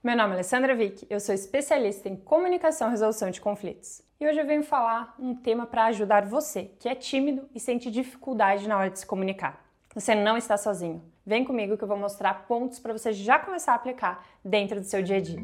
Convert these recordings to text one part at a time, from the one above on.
Meu nome é Alessandra Vick, eu sou especialista em comunicação e resolução de conflitos. E hoje eu venho falar um tema para ajudar você, que é tímido e sente dificuldade na hora de se comunicar. Você não está sozinho. Vem comigo que eu vou mostrar pontos para você já começar a aplicar dentro do seu dia a dia.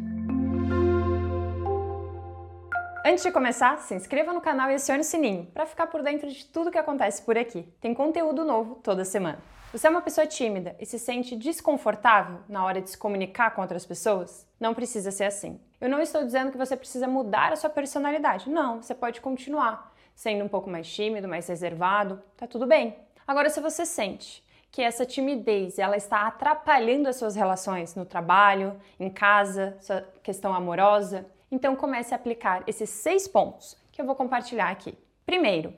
Antes de começar, se inscreva no canal e acione o sininho para ficar por dentro de tudo que acontece por aqui. Tem conteúdo novo toda semana. Você é uma pessoa tímida e se sente desconfortável na hora de se comunicar com outras pessoas? Não precisa ser assim. Eu não estou dizendo que você precisa mudar a sua personalidade. Não, você pode continuar sendo um pouco mais tímido, mais reservado, tá tudo bem. Agora, se você sente que essa timidez ela está atrapalhando as suas relações no trabalho, em casa, sua questão amorosa, então comece a aplicar esses seis pontos que eu vou compartilhar aqui. Primeiro,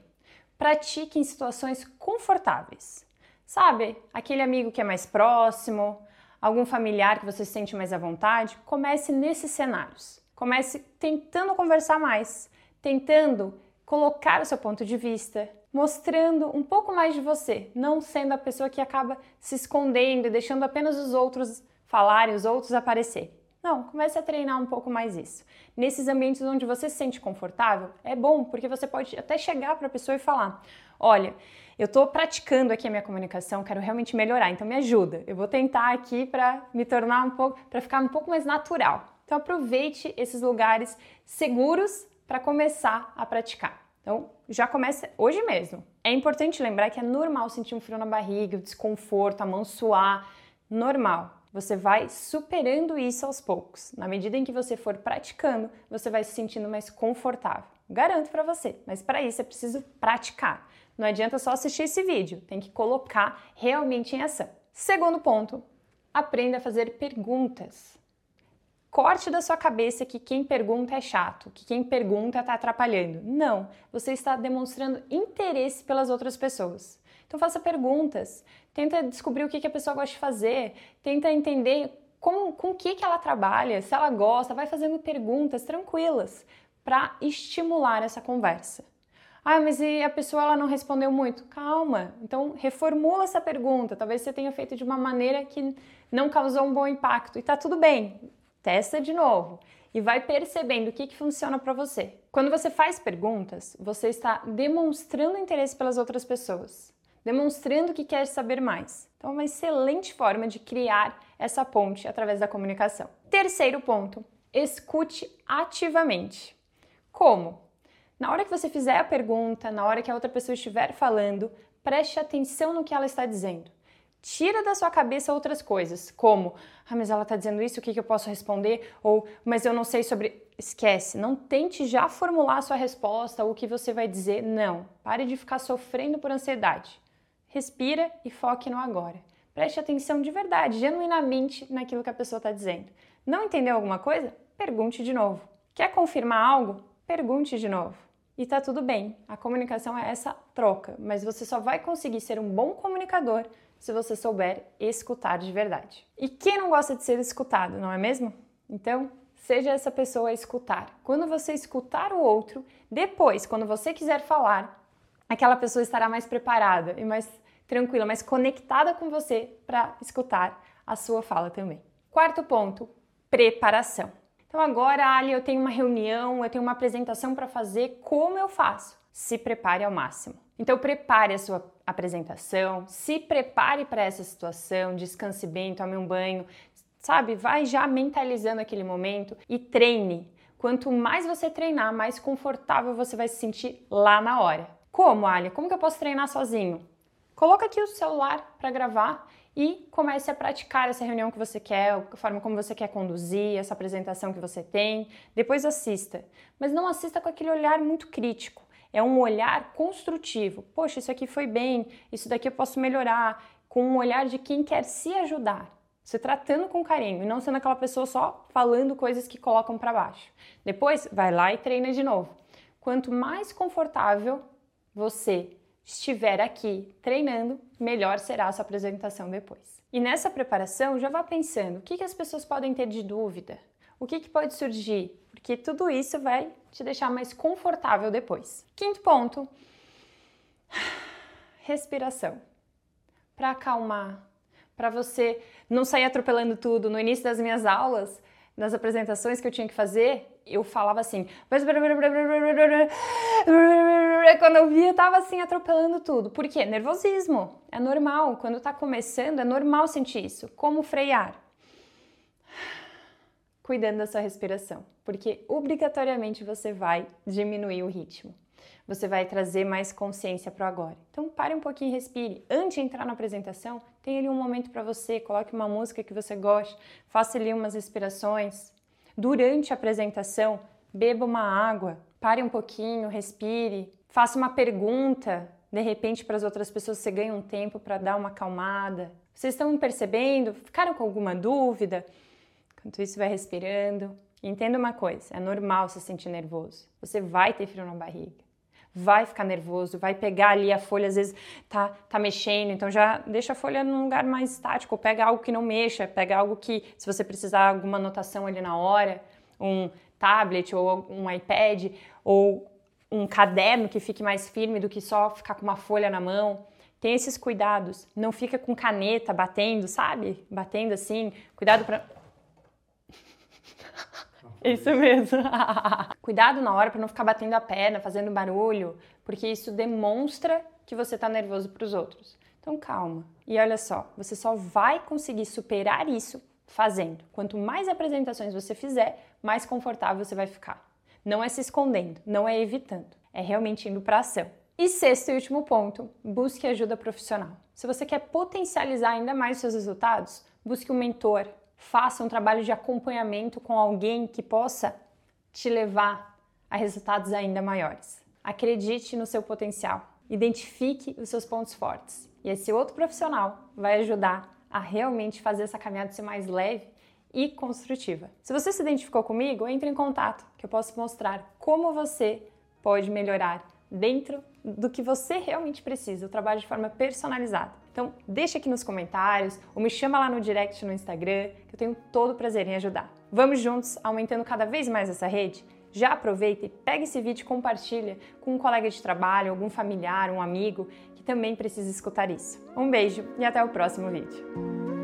pratique em situações confortáveis. Sabe, aquele amigo que é mais próximo, algum familiar que você se sente mais à vontade, comece nesses cenários. Comece tentando conversar mais, tentando colocar o seu ponto de vista, mostrando um pouco mais de você, não sendo a pessoa que acaba se escondendo e deixando apenas os outros falarem, os outros aparecer. Não, comece a treinar um pouco mais isso. Nesses ambientes onde você se sente confortável, é bom, porque você pode até chegar para a pessoa e falar: Olha, eu estou praticando aqui a minha comunicação, quero realmente melhorar, então me ajuda. Eu vou tentar aqui para me tornar um pouco, para ficar um pouco mais natural. Então aproveite esses lugares seguros para começar a praticar. Então, já começa hoje mesmo. É importante lembrar que é normal sentir um frio na barriga, o desconforto, a mão suar, normal. Você vai superando isso aos poucos. Na medida em que você for praticando, você vai se sentindo mais confortável. Garanto para você, mas para isso é preciso praticar. Não adianta só assistir esse vídeo, tem que colocar realmente em ação. Segundo ponto, aprenda a fazer perguntas. Corte da sua cabeça que quem pergunta é chato, que quem pergunta está atrapalhando. Não, você está demonstrando interesse pelas outras pessoas. Então faça perguntas, tenta descobrir o que, que a pessoa gosta de fazer, tenta entender como, com o que, que ela trabalha, se ela gosta, vai fazendo perguntas tranquilas para estimular essa conversa. Ah, mas e a pessoa ela não respondeu muito? Calma. Então reformula essa pergunta. Talvez você tenha feito de uma maneira que não causou um bom impacto e tá tudo bem. Testa de novo e vai percebendo o que, que funciona para você. Quando você faz perguntas, você está demonstrando interesse pelas outras pessoas demonstrando que quer saber mais. Então, é uma excelente forma de criar essa ponte através da comunicação. Terceiro ponto: escute ativamente. Como? Na hora que você fizer a pergunta, na hora que a outra pessoa estiver falando, preste atenção no que ela está dizendo. Tira da sua cabeça outras coisas, como, ah, mas ela está dizendo isso, o que, que eu posso responder? Ou, mas eu não sei sobre. Esquece, não tente já formular a sua resposta ou o que você vai dizer, não. Pare de ficar sofrendo por ansiedade respira e foque no agora. Preste atenção de verdade, genuinamente naquilo que a pessoa está dizendo. Não entendeu alguma coisa? Pergunte de novo. Quer confirmar algo? Pergunte de novo. E tá tudo bem. A comunicação é essa troca, mas você só vai conseguir ser um bom comunicador se você souber escutar de verdade. E quem não gosta de ser escutado, não é mesmo? Então, seja essa pessoa a escutar. Quando você escutar o outro, depois, quando você quiser falar, aquela pessoa estará mais preparada e mais tranquila, mais conectada com você para escutar a sua fala também. Quarto ponto, preparação. Então agora, Ali, eu tenho uma reunião, eu tenho uma apresentação para fazer, como eu faço? Se prepare ao máximo. Então prepare a sua apresentação, se prepare para essa situação, descanse bem, tome um banho, sabe? Vai já mentalizando aquele momento e treine. Quanto mais você treinar, mais confortável você vai se sentir lá na hora. Como, Ali? Como que eu posso treinar sozinho? Coloca aqui o celular para gravar e comece a praticar essa reunião que você quer, a forma como você quer conduzir, essa apresentação que você tem. Depois assista, mas não assista com aquele olhar muito crítico. É um olhar construtivo. Poxa, isso aqui foi bem, isso daqui eu posso melhorar, com um olhar de quem quer se ajudar. Se tratando com carinho e não sendo aquela pessoa só falando coisas que colocam para baixo. Depois, vai lá e treina de novo. Quanto mais confortável você estiver aqui treinando, melhor será a sua apresentação depois. E nessa preparação, já vá pensando o que, que as pessoas podem ter de dúvida, o que, que pode surgir, porque tudo isso vai te deixar mais confortável depois. Quinto ponto: respiração. Para acalmar, para você não sair atropelando tudo. No início das minhas aulas, nas apresentações que eu tinha que fazer, eu falava assim. Quando eu via, tava assim atropelando tudo. Por quê? Nervosismo. É normal. Quando tá começando, é normal sentir isso. Como frear? Cuidando da sua respiração, porque obrigatoriamente você vai diminuir o ritmo. Você vai trazer mais consciência para o agora. Então pare um pouquinho e respire. Antes de entrar na apresentação, tenha ali um momento para você, coloque uma música que você goste, faça ali umas respirações. Durante a apresentação, beba uma água, pare um pouquinho, respire, faça uma pergunta, de repente para as outras pessoas você ganha um tempo para dar uma acalmada. Vocês estão percebendo? Ficaram com alguma dúvida? Enquanto isso, vai respirando. entenda uma coisa: é normal se sentir nervoso. Você vai ter frio na barriga vai ficar nervoso, vai pegar ali a folha, às vezes tá, tá mexendo, então já deixa a folha num lugar mais estático, pega algo que não mexa, pega algo que, se você precisar alguma anotação ali na hora, um tablet ou um iPad ou um caderno que fique mais firme do que só ficar com uma folha na mão. Tem esses cuidados. Não fica com caneta batendo, sabe? Batendo assim. Cuidado para isso mesmo. Cuidado na hora para não ficar batendo a perna, fazendo barulho, porque isso demonstra que você está nervoso para os outros. Então calma. E olha só, você só vai conseguir superar isso fazendo. Quanto mais apresentações você fizer, mais confortável você vai ficar. Não é se escondendo, não é evitando, é realmente indo para ação. E sexto e último ponto, busque ajuda profissional. Se você quer potencializar ainda mais os seus resultados, busque um mentor, faça um trabalho de acompanhamento com alguém que possa te levar a resultados ainda maiores. Acredite no seu potencial, identifique os seus pontos fortes e esse outro profissional vai ajudar a realmente fazer essa caminhada ser mais leve e construtiva. Se você se identificou comigo, entre em contato que eu posso mostrar como você pode melhorar dentro do que você realmente precisa, o trabalho de forma personalizada. Então, deixa aqui nos comentários ou me chama lá no direct no Instagram, que eu tenho todo o prazer em ajudar. Vamos juntos aumentando cada vez mais essa rede? Já aproveita e pega esse vídeo e compartilha com um colega de trabalho, algum familiar, um amigo que também precisa escutar isso. Um beijo e até o próximo vídeo.